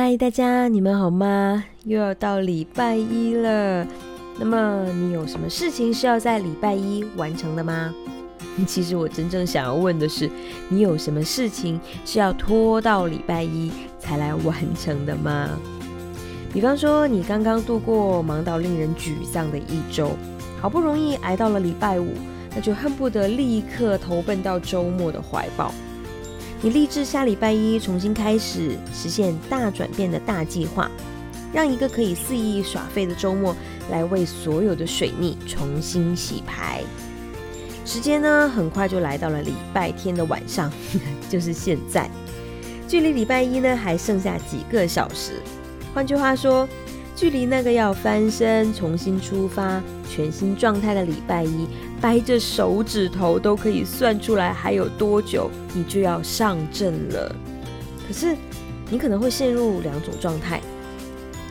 嗨，大家，你们好吗？又要到礼拜一了。那么，你有什么事情是要在礼拜一完成的吗？其实我真正想要问的是，你有什么事情是要拖到礼拜一才来完成的吗？比方说，你刚刚度过忙到令人沮丧的一周，好不容易挨到了礼拜五，那就恨不得立刻投奔到周末的怀抱。你立志下礼拜一重新开始，实现大转变的大计划，让一个可以肆意耍废的周末来为所有的水逆重新洗牌。时间呢，很快就来到了礼拜天的晚上，就是现在，距离礼拜一呢还剩下几个小时。换句话说，距离那个要翻身、重新出发、全新状态的礼拜一。掰着手指头都可以算出来还有多久你就要上阵了。可是你可能会陷入两种状态，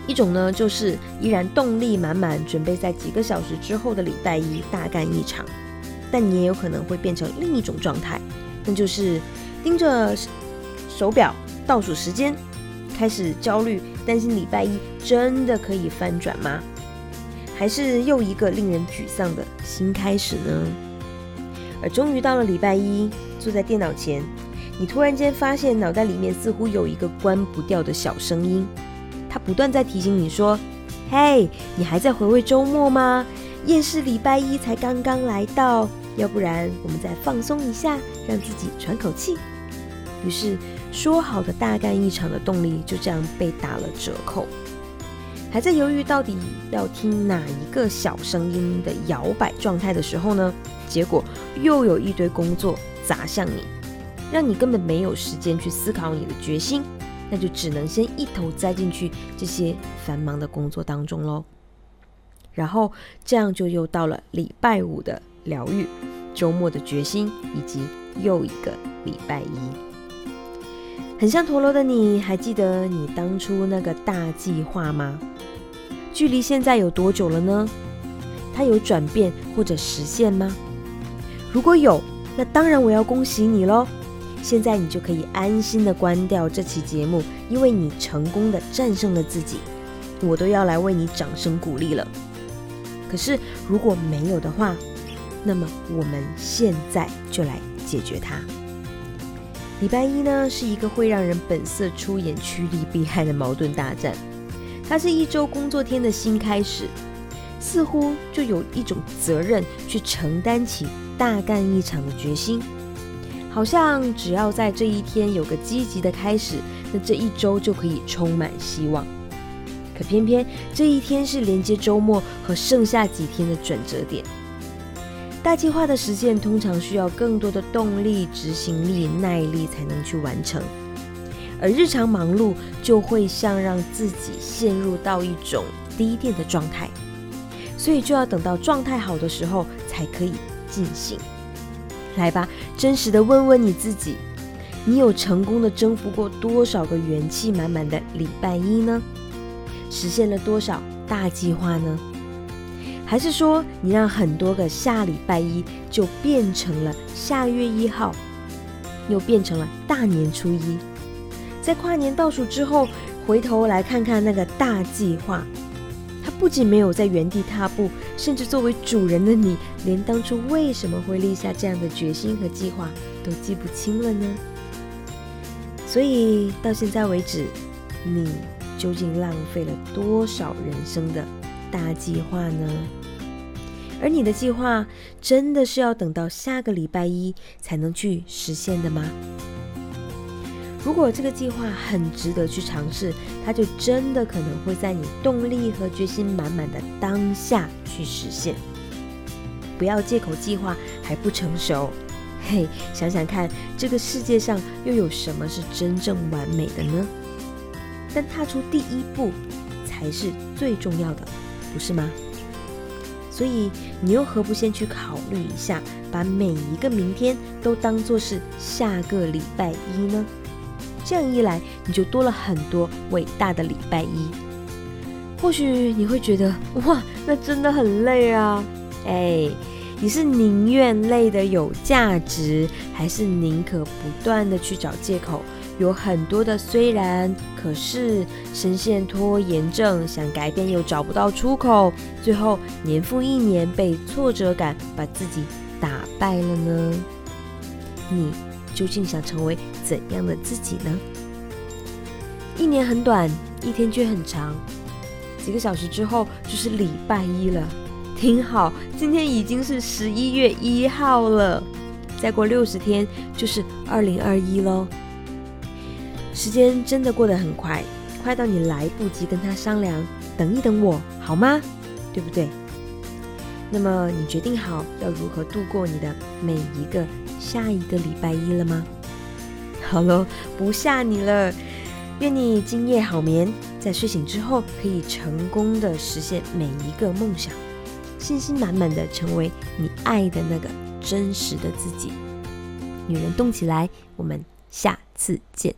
一种呢就是依然动力满满，准备在几个小时之后的礼拜一大干一场；但你也有可能会变成另一种状态，那就是盯着手表倒数时间，开始焦虑，担心礼拜一真的可以翻转吗？还是又一个令人沮丧的新开始呢？而终于到了礼拜一，坐在电脑前，你突然间发现脑袋里面似乎有一个关不掉的小声音，它不断在提醒你说：“嘿，你还在回味周末吗？厌世礼拜一才刚刚来到，要不然我们再放松一下，让自己喘口气。”于是说好的大干一场的动力就这样被打了折扣。还在犹豫到底要听哪一个小声音的摇摆状态的时候呢？结果又有一堆工作砸向你，让你根本没有时间去思考你的决心，那就只能先一头栽进去这些繁忙的工作当中喽。然后这样就又到了礼拜五的疗愈，周末的决心，以及又一个礼拜一。很像陀螺的你，还记得你当初那个大计划吗？距离现在有多久了呢？它有转变或者实现吗？如果有，那当然我要恭喜你喽！现在你就可以安心的关掉这期节目，因为你成功的战胜了自己，我都要来为你掌声鼓励了。可是如果没有的话，那么我们现在就来解决它。礼拜一呢，是一个会让人本色出演、趋利避害的矛盾大战。它是一周工作天的新开始，似乎就有一种责任去承担起大干一场的决心。好像只要在这一天有个积极的开始，那这一周就可以充满希望。可偏偏这一天是连接周末和剩下几天的转折点。大计划的实现通常需要更多的动力、执行力、耐力才能去完成，而日常忙碌就会像让自己陷入到一种低电的状态，所以就要等到状态好的时候才可以进行。来吧，真实的问问你自己：你有成功的征服过多少个元气满满的礼拜一呢？实现了多少大计划呢？还是说，你让很多个下礼拜一就变成了下月一号，又变成了大年初一，在跨年倒数之后，回头来看看那个大计划，它不仅没有在原地踏步，甚至作为主人的你，连当初为什么会立下这样的决心和计划都记不清了呢？所以到现在为止，你究竟浪费了多少人生的大计划呢？而你的计划真的是要等到下个礼拜一才能去实现的吗？如果这个计划很值得去尝试，它就真的可能会在你动力和决心满满的当下去实现。不要借口计划还不成熟，嘿，想想看，这个世界上又有什么是真正完美的呢？但踏出第一步才是最重要的，不是吗？所以，你又何不先去考虑一下，把每一个明天都当做是下个礼拜一呢？这样一来，你就多了很多伟大的礼拜一。或许你会觉得，哇，那真的很累啊！哎，你是宁愿累的有价值，还是宁可不断的去找借口，有很多的虽然，可是深陷拖延症，想改变又找不到出口，最后年复一年被挫折感把自己打败了呢？你究竟想成为怎样的自己呢？一年很短，一天却很长，几个小时之后就是礼拜一了。听好，今天已经是十一月一号了，再过六十天就是二零二一喽。时间真的过得很快，快到你来不及跟他商量，等一等我好吗？对不对？那么你决定好要如何度过你的每一个下一个礼拜一了吗？好了，不吓你了。愿你今夜好眠，在睡醒之后可以成功的实现每一个梦想。信心满满的成为你爱的那个真实的自己。女人动起来，我们下次见。